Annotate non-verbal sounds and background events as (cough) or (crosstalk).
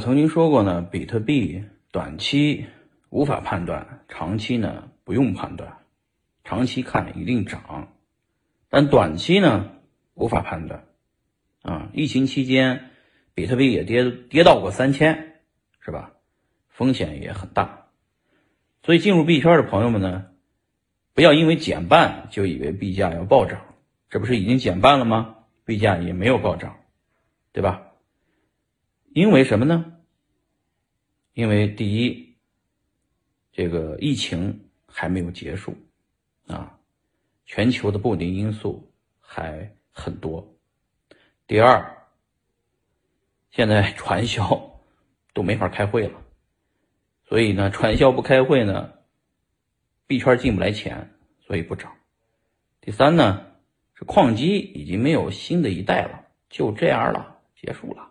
曾经说过呢，比特币短期无法判断，长期呢不用判断，长期看一定涨，但短期呢无法判断。啊，疫情期间，比特币也跌跌到过三千，是吧？风险也很大，所以进入币圈的朋友们呢，不要因为减半就以为币价要暴涨，这不是已经减半了吗？币价也没有暴涨，对吧？因为什么呢？因为第一，这个疫情还没有结束，啊，全球的不稳定因素还很多。第二，现在传销 (laughs) 都没法开会了，所以呢，传销不开会呢，币圈进不来钱，所以不涨。第三呢，是矿机已经没有新的一代了，就这样了，结束了。